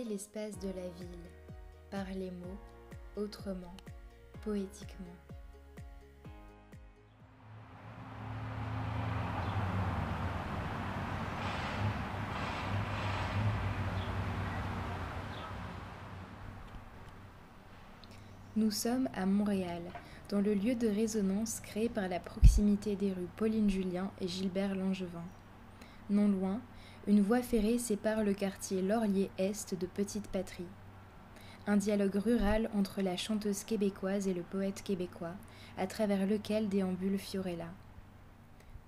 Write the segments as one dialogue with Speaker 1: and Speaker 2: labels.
Speaker 1: l'espace de la ville, par les mots, autrement, poétiquement. Nous sommes à Montréal, dans le lieu de résonance créé par la proximité des rues Pauline Julien et Gilbert Langevin. Non loin, une voie ferrée sépare le quartier Laurier-Est de Petite Patrie. Un dialogue rural entre la chanteuse québécoise et le poète québécois, à travers lequel déambule Fiorella.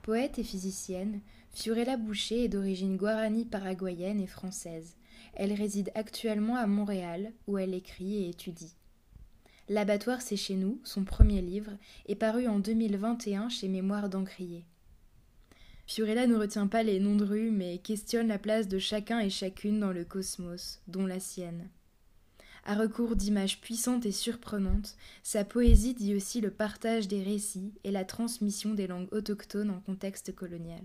Speaker 1: Poète et physicienne, Fiorella Boucher est d'origine guarani paraguayenne et française. Elle réside actuellement à Montréal, où elle écrit et étudie. L'abattoir c'est chez nous, son premier livre, est paru en 2021 chez Mémoire d'Encrier. Fiorella ne retient pas les noms de rues, mais questionne la place de chacun et chacune dans le cosmos, dont la sienne. À recours d'images puissantes et surprenantes, sa poésie dit aussi le partage des récits et la transmission des langues autochtones en contexte colonial.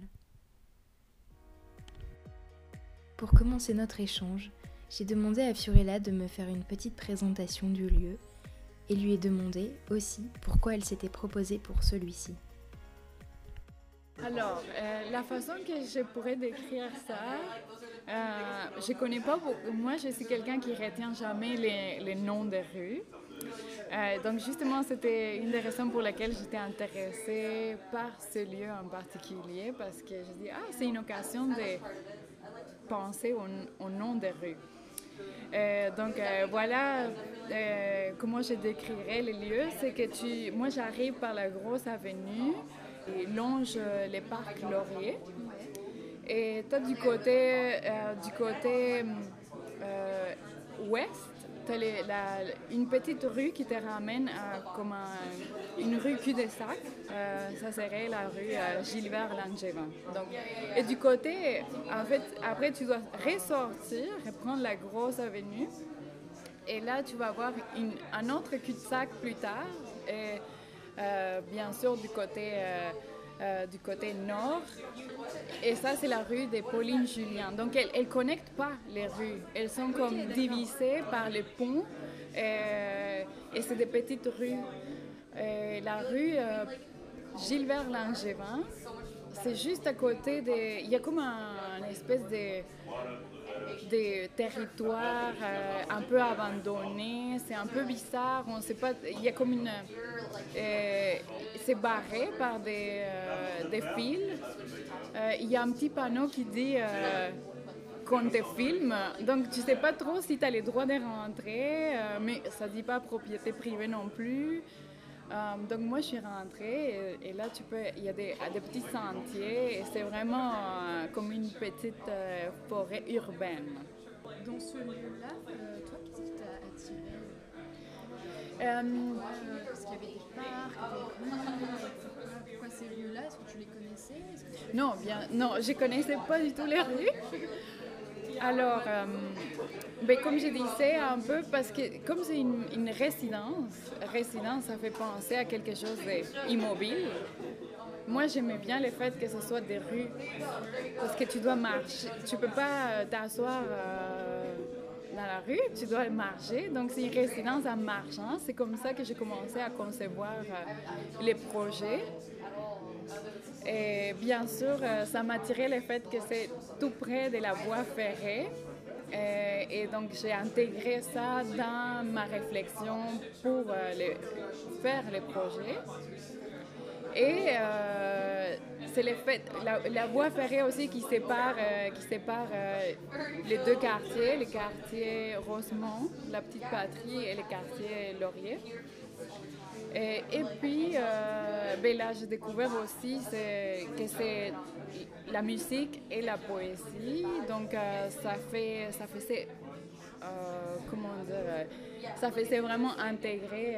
Speaker 1: Pour commencer notre échange, j'ai demandé à Fiorella de me faire une petite présentation du lieu et lui ai demandé aussi pourquoi elle s'était proposée pour celui-ci.
Speaker 2: Alors, euh, la façon que je pourrais décrire ça, euh, je connais pas. Moi, je suis quelqu'un qui retient jamais les, noms des rues. Euh, donc, justement, c'était une des raisons pour lesquelles j'étais intéressée par ce lieu en particulier, parce que je dis, ah, c'est une occasion de penser au, au nom des rues. Euh, donc voilà comment je décrirais les lieux. C'est que tu, moi j'arrive par la grosse avenue et longe les parcs Laurier. Et toi du côté, du côté ouest, une petite rue qui te ramène à comme une rue cul-de-sac. Euh, ça serait la rue euh, Gilbert Langevin. Donc, et du côté, en fait, après, tu dois ressortir et prendre la grosse avenue. Et là, tu vas avoir une, un autre cul-de-sac plus tard. Euh, bien sûr, du côté euh, du côté nord. Et ça, c'est la rue de Pauline Julien. Donc, elles ne connectent pas les rues. Elles sont comme divisées par les ponts. Euh, et c'est des petites rues. Euh, la rue Gilbert Langevin, c'est juste à côté de... Il y a comme un, espèce de des territoires euh, un peu abandonnés. C'est un peu bizarre. On sait pas. Il y a comme une. Euh, c'est barré par des, euh, des fils. il y a un petit panneau qui dit qu'on te filme. Donc, tu sais pas trop si tu as les droits de rentrer, mais ça dit pas propriété privée non plus. Euh, donc moi je suis rentrée et, là tu peux, il y a des, des petits sentiers et c'est vraiment euh, comme une petite euh, forêt urbaine.
Speaker 3: Dans ce lieu-là, toi qu'est-ce qui t'a attiré Parce qu'il y avait des parcs, des rues, pourquoi ces lieux-là Est-ce que tu les connaissais?
Speaker 2: Non, bien, non, je connaissais pas du tout les rues. Alors, euh, ben, comme je disais un peu, parce que comme c'est une, résidence, résidence, ça fait penser à quelque chose d'immobile. Moi, j'aimais bien le fait que ce soit des rues, parce que tu dois marcher. Tu peux pas t'asseoir euh, dans la rue, tu dois marcher. Donc, c'est une résidence en marchant. C'est comme ça que j'ai commencé à concevoir euh, les projets. Et bien sûr, euh, ça m'a attiré le fait que c'est tout près de la voie ferrée. Euh, et, donc, j'ai intégré ça dans ma réflexion pour euh, faire les projets. Et c'est le fait, la, voie ferrée aussi qui sépare, qui sépare les deux quartiers, le quartier Rosemont, la petite patrie, et le quartier Laurier. Et, puis, euh, ben là, j'ai découvert aussi que c'est la musique et la poésie. Donc, euh, ça fait, ça faisait, euh, comment dire, ça faisait vraiment intégrer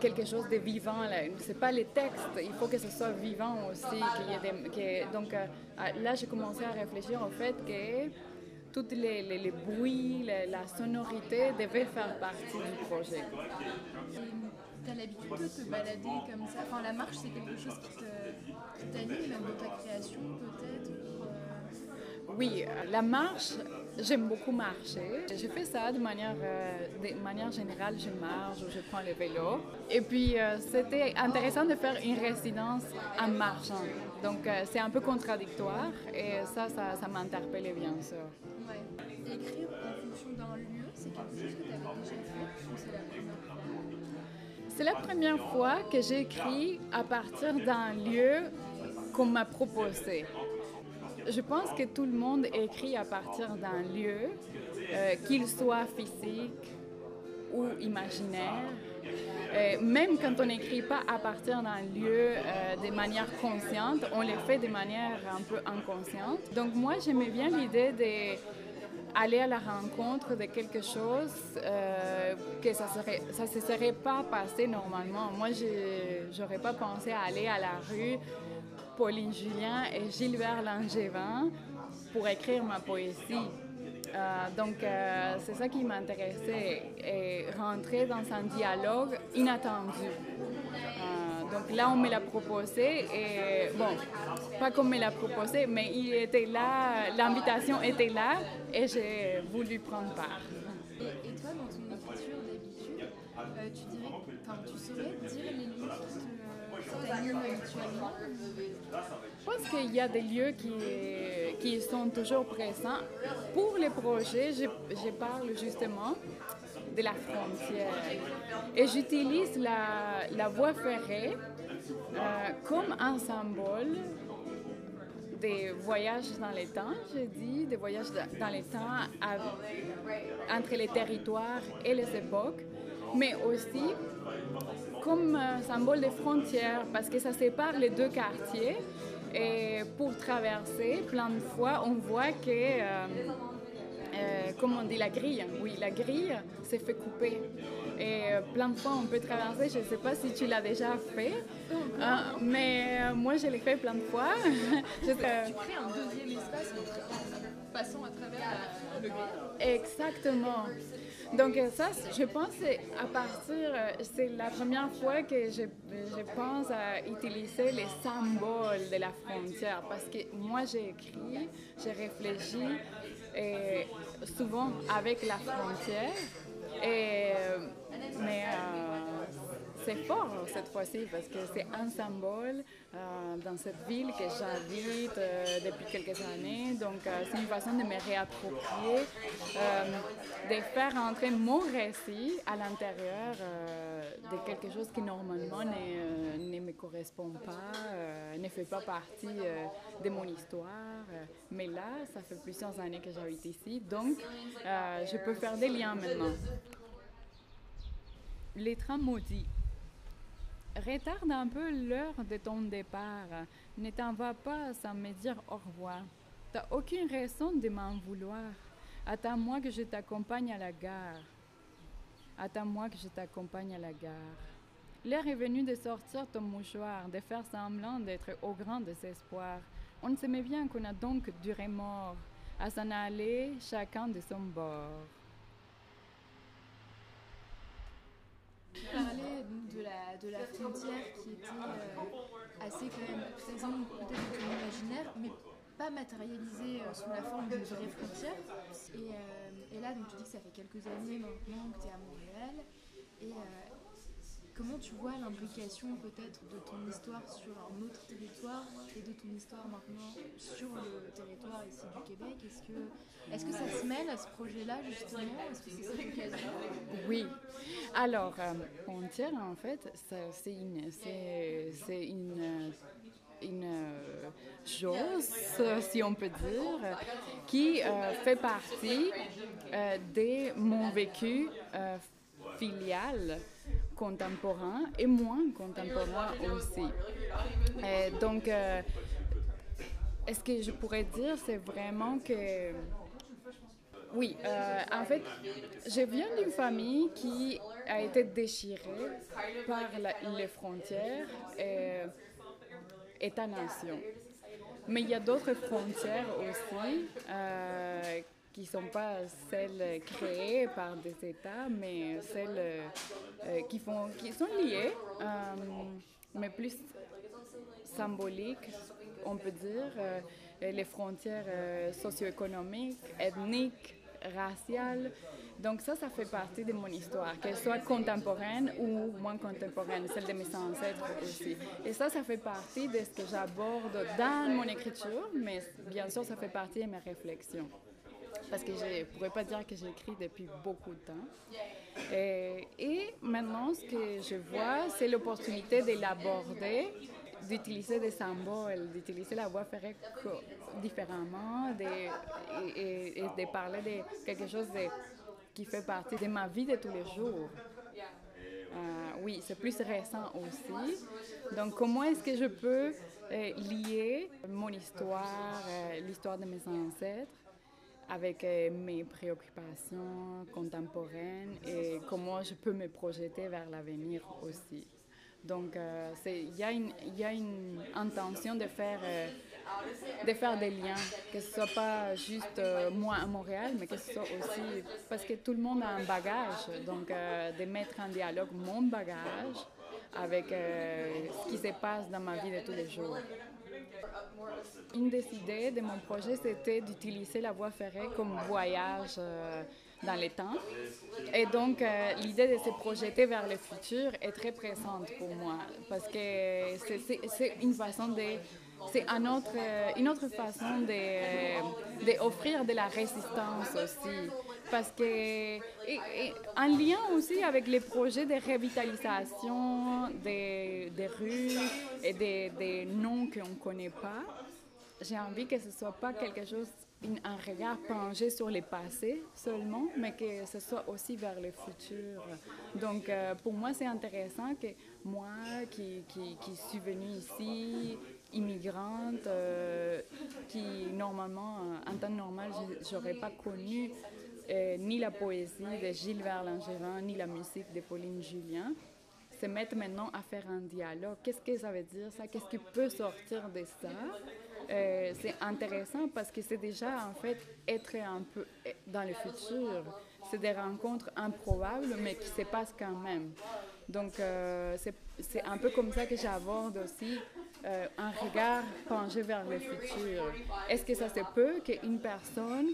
Speaker 2: quelque chose de vivant. C'est pas les textes, il faut que ce soit vivant aussi. donc, là, j'ai commencé à réfléchir au fait que tous les, bruits, la, sonorité devaient faire partie du projet.
Speaker 3: As l'habitude de te balader comme ça Enfin, la marche, c'est quelque chose qui t'anime, même dans ta création, peut-être
Speaker 2: Oui, la marche, J'aime beaucoup marcher. Je fais ça de manière, euh, de manière générale, je marche ou je prends le vélo. Et puis, euh, c'était intéressant de faire une résidence en marchant. Donc, euh, c'est un peu contradictoire et ça, ça, ça m'interpellait bien sûr.
Speaker 3: Ouais. Écrire en fonction d'un lieu, c'est quelque chose que C'est la première fois
Speaker 2: que j'écris à partir d'un lieu qu'on m'a proposé. Je pense que tout le monde écrit à partir d'un lieu, euh, qu'il soit physique ou imaginaire. Euh, même quand on n'écrit pas à partir d'un lieu euh, de manière consciente, on le fait de manière un peu inconsciente. Donc moi, j'aimais bien l'idée d'aller à la rencontre de quelque chose euh, que ça serait ça se serait pas passé normalement. Moi, je n'aurais pas pensé à aller à la rue Pauline Julien et Gilbert Langevin pour écrire ma poésie. Euh, donc, euh, c'est ça qui m'intéressait, et rentrer dans un dialogue inattendu. Donc là, on me l'a proposé, et bon, pas comme me l'a proposé, mais il était là, l'invitation était là, et j'ai voulu prendre part.
Speaker 3: Et, et toi, dans ton écriture d'habitude, euh, tu dirais, enfin, tu saurais dire les lieux qui te- t'animent habituellement
Speaker 2: Je pense qu'il y a des lieux qui, qui sont toujours présents. Pour les projets, je, je parle justement de la frontière. Et j'utilise la, la voie ferrée euh, comme un symbole des voyages dans le temps, je dis, des voyages dans le temps entre les territoires et les époques, mais aussi comme un symbole de frontières, parce que ça sépare les deux quartiers. Et pour traverser, plein de fois, on voit que, euh, euh, comme on dit, la grille, oui, la grille s'est fait couper. Et euh, plein de fois, on peut traverser, je ne sais pas si tu l'as déjà fait, euh, mais moi, je l'ai fait plein de fois. Je-
Speaker 3: Tu crées un deuxième espace en, passant à travers la- le grille.
Speaker 2: Exactement. Donc ça, je pense à partir, c'est la première fois que je, je pense à utiliser les symboles de la frontière parce que moi j'ai écrit, j'ai réfléchi souvent avec la frontière. Et euh, mais euh, c'est fort cette fois-ci parce que c'est un symbole euh, dans cette ville que j'habite euh, depuis quelques années. Donc, euh, c'est une façon de me réapproprier, de faire entrer mon récit à l'intérieur de quelque chose qui normalement ne, me correspond pas, ne fait pas partie de mon histoire. Mais là, ça fait plusieurs années que j'habite ici, donc je peux faire des liens maintenant. Les trains maudits. Retarde un peu l'heure de ton départ. Ne t'en va pas sans me dire au revoir. T'as aucune raison de m'en vouloir. Attends-moi que je t'accompagne à la gare. Attends-moi que je t'accompagne à la gare. L'heure est venue de sortir ton mouchoir, de faire semblant d'être au grand désespoir. On s'aimait bien qu'on a donc du remords, à s'en aller chacun de son bord.
Speaker 3: Donc de la, de la frontière qui était euh, assez quand même présente peut-être dans ton imaginaire, mais pas matérialisée euh, sous la forme d'une vraie frontière. Et, euh, et là, donc, tu dis que ça fait quelques années maintenant que tu es à Montréal. Comment tu vois l'implication peut-être de ton histoire sur un autre territoire et de ton histoire maintenant sur le territoire ici du Québec? Est-ce que, est-ce que ça se mêle à ce projet-là justement?
Speaker 2: Oui. Alors, euh, en fait, c'est une, une, une euh, chose, si on peut dire, qui euh, fait partie euh, de mon vécu filial contemporain et moins contemporain aussi. Et donc, euh, est-ce que je pourrais dire, c'est vraiment que oui, euh, en fait, je viens d'une famille qui a été déchirée par les frontières et État-nation. Mais il y a d'autres frontières aussi euh, qui ne sont pas celles créées par des États, mais celles euh, qui, font, qui sont liées, euh, mais plus symboliques on peut dire, les frontières socio-économiques, ethniques, raciales. Donc ça, ça fait partie de mon histoire, qu'elle soit contemporaine ou moins contemporaine, celle de mes ancêtres aussi. Et ça, ça fait partie de ce que j'aborde dans mon écriture, mais bien sûr, ça fait partie de mes réflexions. Parce que je ne pourrais pas dire que j'écris depuis beaucoup de temps. Et, et maintenant, ce que je vois, c'est l'opportunité de l'aborder d'utiliser des symboles, d'utiliser la voix ferrée différemment de, et, de parler de quelque chose qui fait partie de ma vie de tous les jours. Euh, oui, c'est plus récent aussi. Donc, comment est-ce que je peux euh, lier mon histoire, euh, l'histoire de mes ancêtres, avec mes préoccupations contemporaines et comment je peux me projeter vers l'avenir aussi. Donc, il y, a une intention de faire faire des liens, que ce soit pas juste euh, moi à Montréal, mais que ce soit aussi parce que tout le monde a un bagage, donc euh, de mettre en dialogue mon bagage avec euh, ce qui se passe dans ma vie de tous les jours. Une des idées de mon projet, c'était d'utiliser la voie ferrée comme voyage dans le temps. Et donc, l'idée de se projeter vers le futur est très présente pour moi, parce que c'est une façon de c'est une autre, euh, une autre façon d'offrir de, de, la résistance aussi. Parce que, en lien aussi avec les projets de revitalisation des, des rues et des, des noms qu'on ne connaît pas, j'ai envie que ce ne soit pas quelque chose, un regard penché sur le passé seulement, mais que ce soit aussi vers le futur. Donc, euh, pour moi, c'est intéressant que moi, qui, qui, suis venue ici, immigrante, euh, qui normalement, en temps normal, je n'aurais pas connu euh, ni la poésie de Gilles Langevin, ni la musique de Pauline Julien, se mettre maintenant à faire un dialogue. Qu'est-ce que ça veut dire ça? Qu'est-ce qui peut sortir de ça? C'est intéressant parce que c'est déjà en fait être un peu dans le futur. C'est des rencontres improbables mais qui se passent quand même. Donc c'est un peu comme ça que j'aborde aussi euh, un regard penché vers le futur. Est-ce que ça se peut qu'une personne,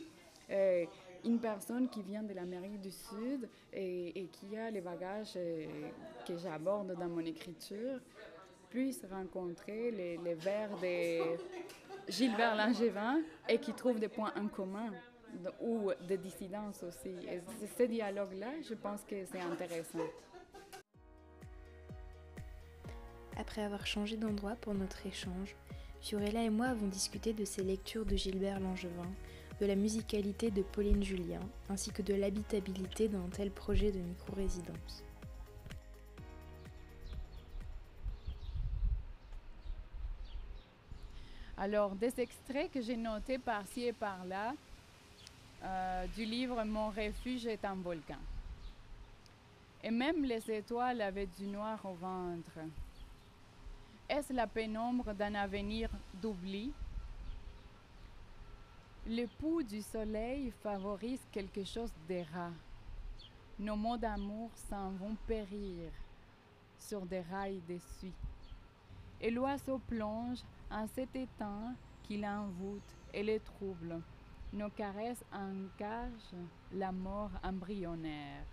Speaker 2: euh, une personne qui vient de l'Amérique du Sud et, qui a les bagages euh, que j'aborde dans mon écriture puisse rencontrer les, les vers de Gilbert Langevin et qui trouve des points en commun ou des dissidences aussi. Et ce dialogue-là, je pense que c'est intéressant.
Speaker 1: Après avoir changé d'endroit pour notre échange, Fiorella et moi avons discuté de ses lectures de Gilbert Langevin, de la musicalité de Pauline Julien, ainsi que de l'habitabilité d'un tel projet de micro-résidence.
Speaker 2: Alors, des extraits que j'ai notés par-ci et par-là euh, du livre Mon refuge est un volcan. Et même les étoiles avaient du noir au ventre. Est-ce la pénombre d'un avenir d'oubli? Le pouls du soleil favorise quelque chose de Nos mots d'amour s'en vont périr sur des rails déçus. Et l'oiseau plonge en cet étang qui l'envoûte et le trouble. Nos caresses encagent la mort embryonnaire.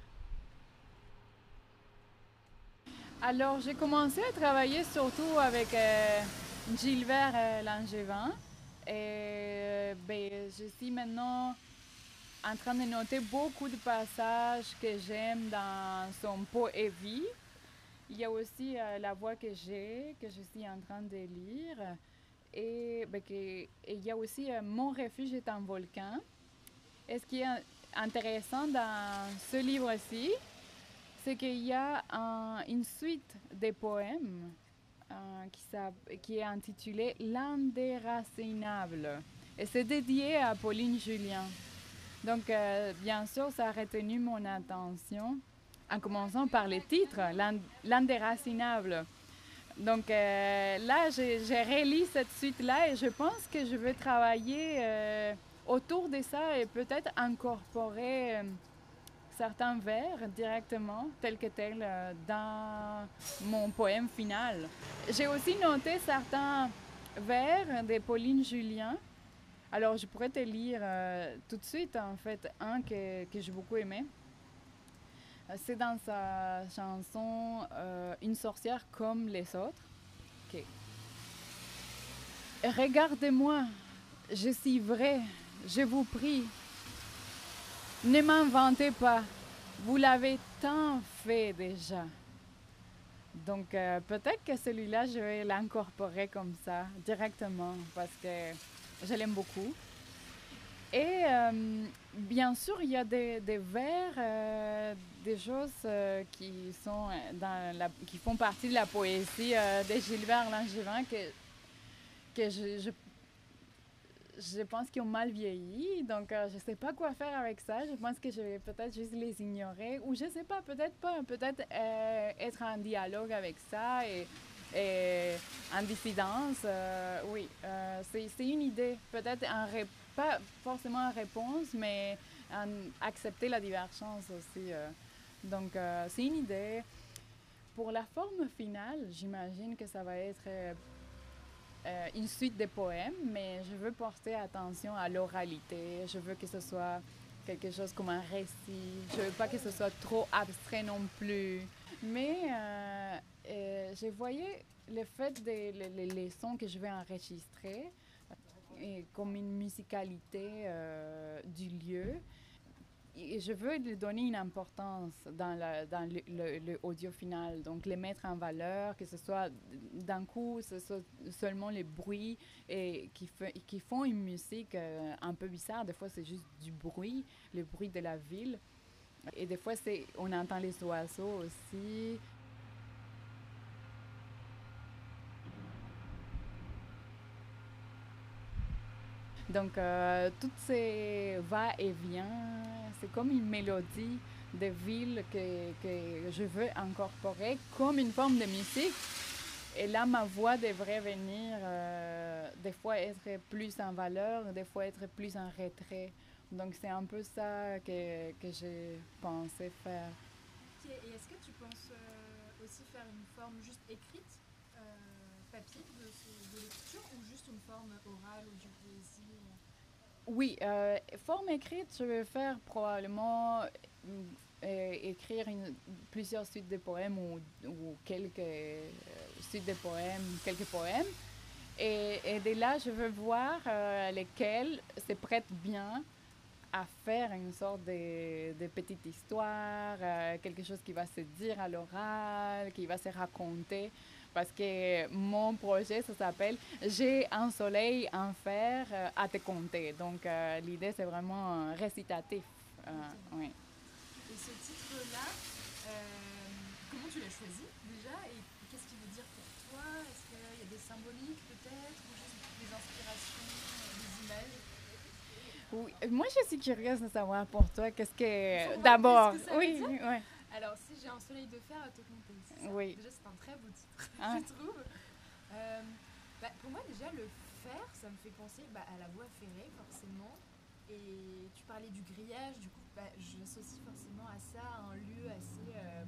Speaker 2: Alors, j'ai commencé à travailler surtout avec euh, Gilbert euh, Langevin. Et euh, ben, je suis maintenant en train de noter beaucoup de passages que j'aime dans son poésie. Il y a aussi la voix que j'ai, que je suis en train de lire. Et, ben, il y a aussi Mon refuge est un volcan. Et ce qui est intéressant dans ce livre-ci, c'est qu'il y a une suite de poèmes euh, qui, est intitulée L'indéracinable. Et c'est dédié à Pauline Julien. Donc, euh, bien sûr, ça a retenu mon attention, en commençant par le titre, L'indéracinable. Donc euh, là, j'ai relis cette suite-là et je pense que je vais travailler autour de ça et peut-être incorporer certains vers directement, tel que tel, euh, dans mon poème final. J'ai aussi noté certains Vert de Pauline Julien. Alors, je pourrais te lire euh, tout de suite, en fait, un que, que j'ai beaucoup aimé. Euh, C'est dans sa chanson Une sorcière comme les autres. Regardez-moi, je suis vrai, je vous prie. Ne m'inventez pas, vous l'avez tant fait déjà. Donc euh, peut-être que celui-là, je vais l'incorporer comme ça, directement, parce que je l'aime beaucoup. Et euh, bien sûr, il y a des, vers, euh, des choses qui, sont dans qui font partie de la poésie de Gilbert Langevin que, que je, je, je pense qu'ils ont mal vieilli. Donc, euh, je ne sais pas quoi faire avec ça. Je pense que je vais peut-être juste les ignorer. Ou je ne sais pas, peut-être pas. Peut-être euh, être en dialogue avec ça et, en dissidence. euh, oui, c'est une idée. Peut-être pas forcément en réponse, mais en accepter la divergence aussi. Donc, c'est une idée. Pour la forme finale, j'imagine que ça va être euh, euh, une suite de poèmes, mais je veux porter attention à l'oralité. Je veux que ce soit quelque chose comme un récit. Je veux pas que ce soit trop abstrait non plus. Mais euh, euh, je voyais le fait des les, sons que je vais enregistrer et comme une musicalité euh, du. Et je veux lui donner une importance dans, la, dans le, le- audio final, donc les mettre en valeur, que ce soit d'un coup, ce soit seulement les bruits et qui, fait- qui font une musique euh, un peu bizarre. Des fois, c'est juste du bruit, le bruit de la ville. Et des fois, c'est, on entend les oiseaux aussi. Donc, euh, toutes ces va-et-vient, c'est comme une mélodie de ville que, que je veux incorporer comme une forme de musique. Et là, ma voix devrait venir euh, des fois être plus en valeur, des fois être plus en retrait. Donc, c'est un peu ça que, que j'ai pensé faire.
Speaker 3: Ok, Et est-ce que tu penses euh, aussi faire une forme juste écrite, euh, papier, de, de lecture, ou juste une orale ou du
Speaker 2: Oui, euh, forme écrite, je vais faire probablement euh, écrire une, plusieurs suites de poèmes ou, ou quelques euh, suites de poèmes, quelques poèmes. Et, et de là, je veux voir lesquels se prêtent bien à faire une sorte de, de petite histoire, quelque chose qui va se dire à l'oral, qui va se raconter. Parce que mon projet, ça s'appelle J'ai un soleil en fer euh, à te compter. Donc euh, l'idée, c'est vraiment euh, récitatif. Euh, oui.
Speaker 3: Et ce titre-là, euh, comment tu l'as choisi déjà Et qu'est-ce qu'il veut dire pour toi? Est-ce qu'il y a des symboliques peut-être Ou juste des inspirations, des images?
Speaker 2: Oui, Moi, je suis curieuse de savoir pour toi, qu'est-ce que... D'abord, oui, ouais.
Speaker 3: Alors, si j'ai un soleil de fer à te compter,
Speaker 2: Oui.
Speaker 3: Déjà, c'est un très beau titre,
Speaker 2: Ah.
Speaker 3: je trouve. Euh, bah, pour moi, déjà, le fer, ça me fait penser bah, à la voie ferrée, forcément. Et tu parlais du grillage, du coup, bah, j'associe forcément à ça un lieu assez euh,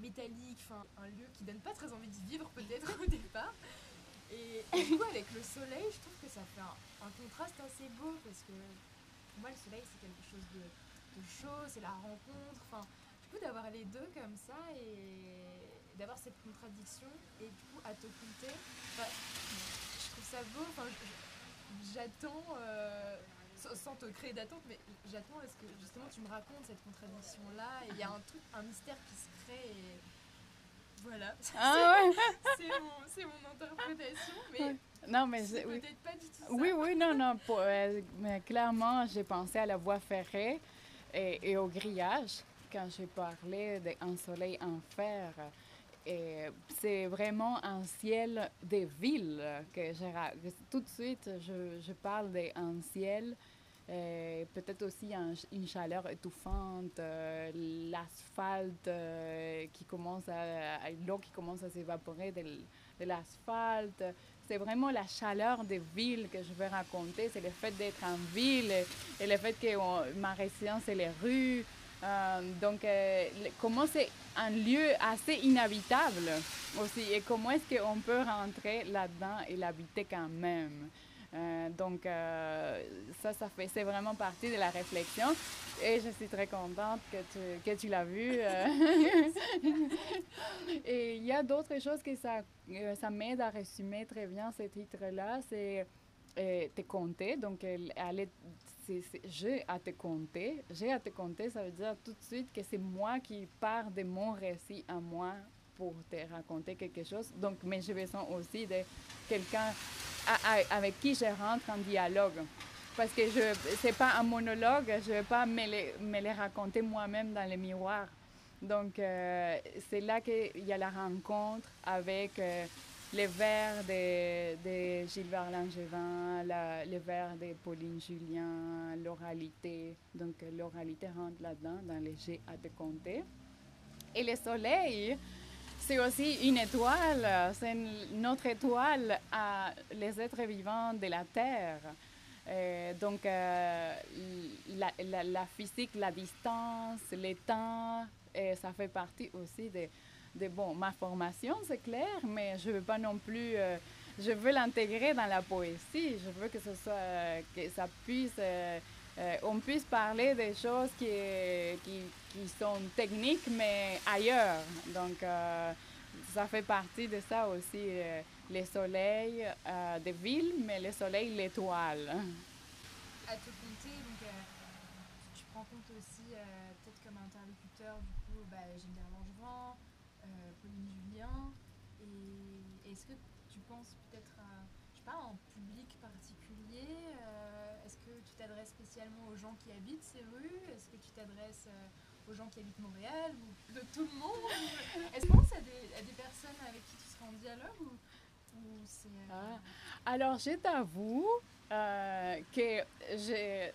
Speaker 3: métallique, enfin, un lieu qui donne pas très envie d'y vivre, peut-être, au départ. Et, et du coup, avec le soleil, je trouve que ça fait un, un contraste assez beau, parce que pour moi, le soleil, c'est quelque chose de, de chaud, c'est la rencontre, enfin, coup, d'avoir les deux comme ça et d'avoir cette contradiction et du coup, à te compter, enfin, je trouve ça beau. Enfin, j'attends, euh, sans- te créer d'attente, mais j'attends à ce que justement tu me racontes cette contradiction-là et il y a un truc, un mystère qui se crée et voilà.
Speaker 2: Ah ouais.
Speaker 3: c'est mon, interprétation, mais
Speaker 2: Non, mais
Speaker 3: c'est-
Speaker 2: oui.
Speaker 3: peut-être pas du tout ça.
Speaker 2: Oui, oui, non, non. pour- euh, mais clairement, j'ai pensé à la voie ferrée et, et au grillage quand j'ai parlé d'un soleil en fer. C'est vraiment un ciel des villes que que Tout de suite, je, je parle d'un ciel. Peut-être aussi un- une chaleur étouffante, euh, l'asphalte euh, qui commence à. l'eau qui commence à s'évaporer de, l'asphalte. C'est vraiment la chaleur des villes que je veux raconter. C'est le fait d'être en ville et, le fait que ma résidence, c'est les rues. Donc, comment c'est un lieu assez inhabitable aussi et comment est-ce qu'on peut rentrer là-dedans et l'habiter quand même? Euh, donc, euh, ça, ça fait, c'est vraiment partie de la réflexion. Et je suis très contente que tu, que tu l'as vu. Euh. et il y a d'autres choses que ça, ça m'aide à résumer très bien ce titre-là. C'est te compter. Donc, aller, j'ai à te compter. J'ai à te compter, ça veut dire tout de suite que c'est moi qui pars de mon récit à moi pour te raconter quelque chose. Donc, mais j'ai besoin aussi de quelqu'un avec qui je rentre en dialogue. Parce que ce n'est pas un monologue, je ne vais pas me les, me les raconter moi-même dans le miroir. Donc, euh, c'est là qu'il y a la rencontre avec euh, les vers de, de Gilbert Langevin, les vers de Pauline Julien, l'oralité. Donc, l'oralité rentre là-dedans, dans les G à te compter. Et le soleil, c'est aussi une étoile, c'est notre étoile à les êtres vivants de la Terre. donc, euh, la, physique, la distance, le temps, et ça fait partie aussi de, bon, ma formation, c'est clair, mais je ne veux pas non plus, euh, je veux l'intégrer dans la poésie, je veux que, ce soit, que ça puisse euh, euh, on puisse parler des choses qui, qui, qui, sont techniques, mais ailleurs. Donc, euh, ça fait partie de ça aussi, euh, les soleils des villes, mais les soleils, l'étoile.
Speaker 3: À te compter, donc, tu prends compte aussi, peut-être comme interlocuteur, du coup, bah, Gilbert Langevin, Pauline Julien, et est-ce que tu penses peut-être à, je sais pas, un public particulier est-ce que tu t'adresses spécialement aux gens qui habitent ces rues Est-ce que tu t'adresses euh, aux gens qui habitent Montréal ou de tout le monde? Est-ce que tu penses à des, personnes avec qui tu seras en dialogue ou,
Speaker 2: euh, ah. Alors, je t'avoue euh, que j'ai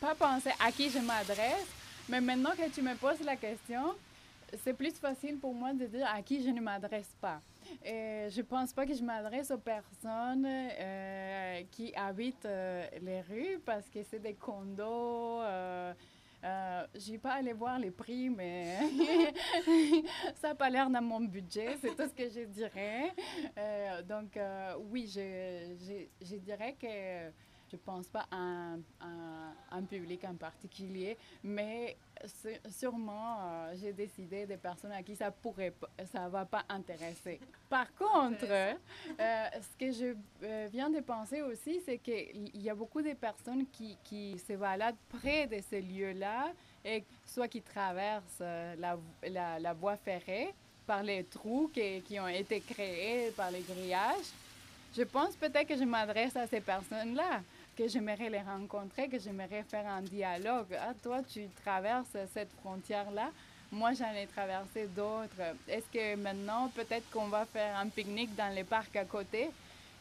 Speaker 2: pas pensé à qui je m'adresse, mais maintenant que tu me poses la question, c'est plus facile pour moi de dire à qui je ne m'adresse pas. Et je ne pense pas que je m'adresse aux personnes euh, qui habitent euh, les rues parce que c'est des condos. Euh, euh je n'ai pas allé voir les prix, mais ça n'a pas l'air dans mon budget, c'est tout ce que je dirais. donc, oui, je, je, je, dirais que je ne pense pas à un, public en particulier, mais sûrement, euh, j'ai décidé des personnes à qui ça pourrait, ça va pas intéresser. Par contre, euh, ce que je euh, viens de penser aussi, c'est qu'il y a beaucoup de personnes qui, qui se baladent près de ces lieux-là, et soit qui traversent la, la, voie ferrée par les trous qui, qui ont été créés par les grillages. Je pense peut-être que je m'adresse à ces personnes-là que j'aimerais les rencontrer, que j'aimerais faire un dialogue. Ah, toi, tu traverses cette frontière-là. Moi, j'en ai traversé d'autres. Est-ce que maintenant, peut-être qu'on va faire un pique-nique dans les parcs à côté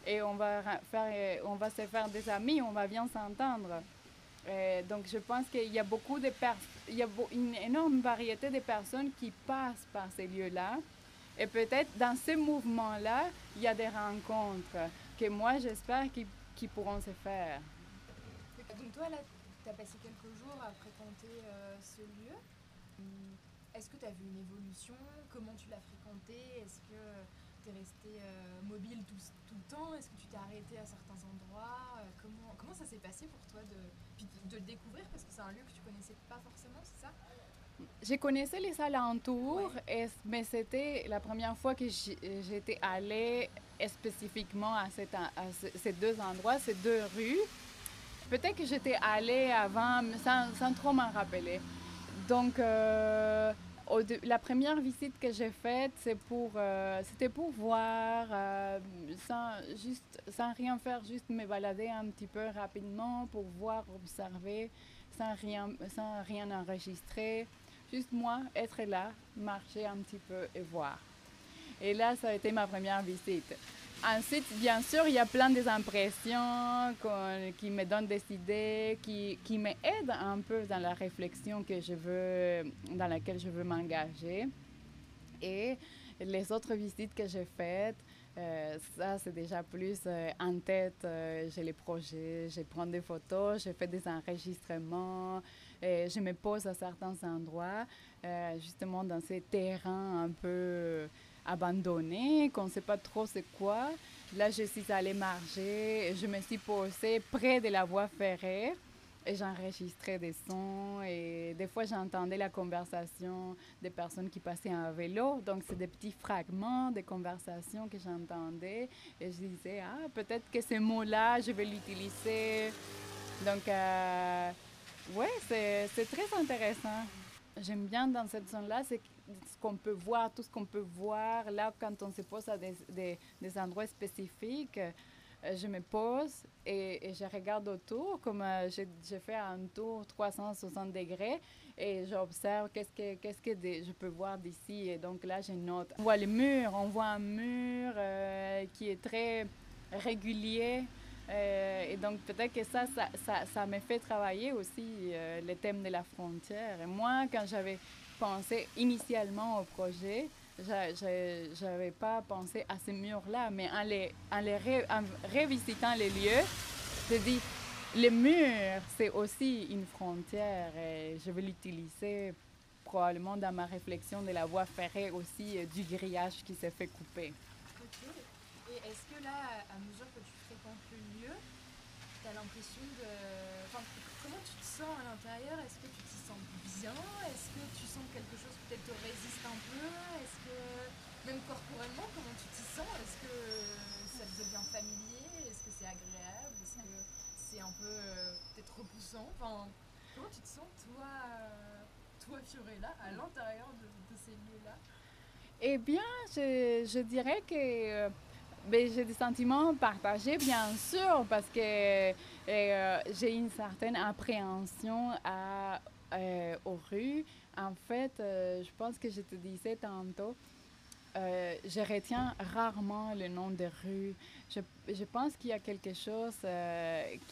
Speaker 2: et on va, faire, on va se faire des amis, on va bien s'entendre? Euh, donc, je pense qu'il y a beaucoup de il y a une énorme variété de personnes qui passent par ces lieux-là. Et peut-être dans ce mouvement-là, il y a des rencontres que moi, j'espère qu'ils qui pourront se faire.
Speaker 3: Donc toi, là, tu as passé quelques jours à fréquenter euh, ce lieu. Hum, est-ce que tu as vu une évolution? Comment tu l'as fréquenté? Est-ce que tu es resté euh, mobile tout, tout, le temps? Est-ce que tu t'es arrêté à certains endroits? Euh, comment, comment ça s'est passé pour toi de, de le découvrir? Parce que c'est un lieu que tu connaissais pas forcément, c'est ça?
Speaker 2: Je connaissais les alentours, mais c'était la première fois que j'étais allée spécifiquement à, ces deux endroits, ces deux rues. Peut-être que j'étais allée avant, sans, trop m'en rappeler. Donc, euh, la première visite que j'ai faite, c'est pour, euh, c'était pour voir, euh, sans, juste, sans rien faire, juste me balader un petit peu rapidement pour voir, observer, sans rien, sans rien enregistrer. Juste moi, être là, marcher un petit peu et voir. Et là, ça a été ma première visite. Ensuite, bien sûr, il y a plein d'impressions qui me donnent des idées, qui, qui m'aident un peu dans la réflexion que je veux, dans laquelle je veux m'engager. Et les autres visites que j'ai faites, euh, ça, c'est déjà plus euh, en tête. Euh, j'ai les projets, je prends des photos, je fais des enregistrements, Et je me pose à certains endroits, justement dans ces terrains un peu abandonnés, qu'on ne sait pas trop c'est quoi. Là, je suis allée marcher, je me suis posée près de la voie ferrée et j'enregistrais des sons et des fois j'entendais la conversation des personnes qui passaient en vélo. Donc c'est des petits fragments de conversations que j'entendais et je disais ah peut-être que ce mot-là je vais l'utiliser. Donc euh, ouais c'est très intéressant. J'aime bien dans cette zone-là, c'est ce qu'on peut voir, tout ce qu'on peut voir. Là, quand on se pose à des, des, endroits spécifiques, euh, je me pose et, je regarde autour, comme euh, j'ai fait un tour 360 degrés et j'observe qu'est-ce que, qu'est-ce que je peux voir d'ici. Et donc là, je note. On voit le mur, on voit un mur euh, qui est très régulier. Et donc peut-être que ça, ça, ça, me fait travailler aussi le thème de la frontière. Et moi, quand j'avais pensé initialement au projet, je n'avais pas pensé à ces murs-là, mais en les, en les revisitant les lieux, je dis, le mur, c'est aussi une frontière et je vais l'utiliser probablement dans ma réflexion de la voie ferrée aussi, euh, du grillage qui s'est fait couper.
Speaker 3: Et est-ce que là, à mesure que tu tu as l'impression de... Comment tu te sens à l'intérieur? Est-ce que tu t'y sens bien? Est-ce que tu sens que quelque chose peut-être te résiste un peu? Est-ce que, même corporellement, comment tu t'y sens? Est-ce que ça te devient familier? Est-ce que c'est agréable? Est-ce que c'est un peu euh, peut-être repoussant? Enfin, Comment tu te sens, toi, euh, toi Fiorella, à l'intérieur de, ces lieux-là?
Speaker 2: Eh bien, je, je dirais que... Ben, j'ai des sentiments partagés, bien sûr, parce que euh, j'ai une certaine appréhension à, euh, aux rues. En fait, euh, je pense que je te disais tantôt, je retiens rarement le nom de rue. Je, je pense qu'il y a quelque chose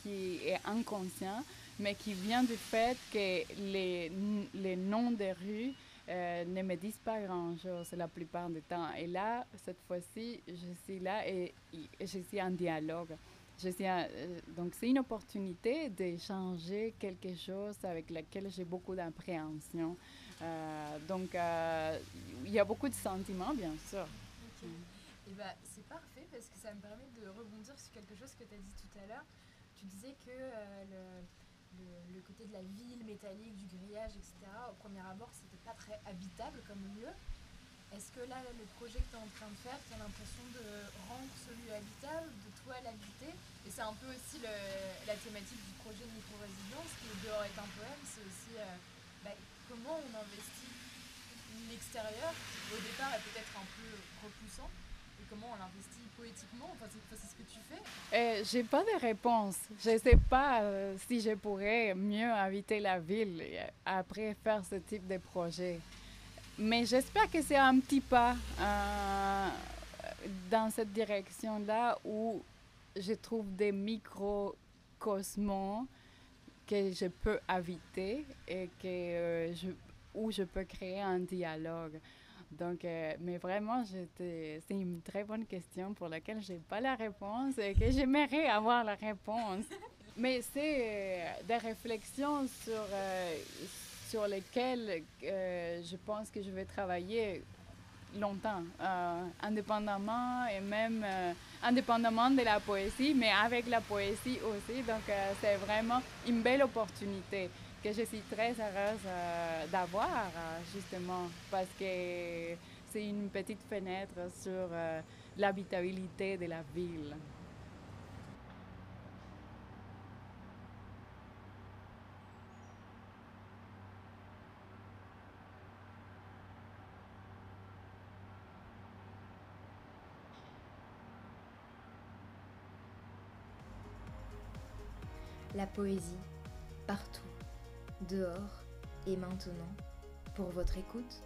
Speaker 2: qui est inconscient, mais qui vient du fait que les, les noms de rues euh, ne me disent pas grand-chose la plupart du temps. Et là, cette fois-ci, je suis là et, je suis en dialogue. Je suis euh, donc, c'est une opportunité d'échanger quelque chose avec laquelle j'ai beaucoup d'appréhension. Euh, donc, il y a beaucoup de sentiments, bien sûr.
Speaker 3: Ok. Et bah, c'est parfait parce que ça me permet de rebondir sur quelque chose que tu as dit tout à l'heure. Tu disais que le le, côté de la ville métallique, du grillage, etc., au premier abord, c'était pas très habitable comme lieu. Est-ce que là, le projet que tu es en train de faire, tu as l'impression de rendre ce lieu habitable, de toi l'habiter? Et c'est un peu aussi la thématique du projet de micro-résidence, qui est dehors est un poème, c'est aussi euh, bah, comment on investit l'extérieur, qui au départ est peut-être un peu repoussant, comment on l'investit poétiquement? Enfin, c'est ce que tu fais
Speaker 2: euh, J'ai pas de réponse. Je sais pas euh, si je pourrais mieux habiter la ville après faire ce type de projet. Mais j'espère que c'est un petit pas euh, dans cette direction-là où je trouve des microcosmos que je peux habiter et que, où je peux créer un dialogue. Donc, euh, mais vraiment, c'est une très bonne question pour laquelle je n'ai pas la réponse et que j'aimerais avoir la réponse. mais c'est euh, des réflexions sur, euh, sur lesquelles je pense que je vais travailler longtemps, indépendamment et même indépendamment de la poésie, mais avec la poésie aussi. Donc, c'est vraiment une belle opportunité que je suis très heureuse euh, d'avoir, euh, justement, parce que c'est une petite fenêtre sur euh, l'habitabilité de la ville.
Speaker 1: La poésie, partout dehors et maintenant. Pour votre écoute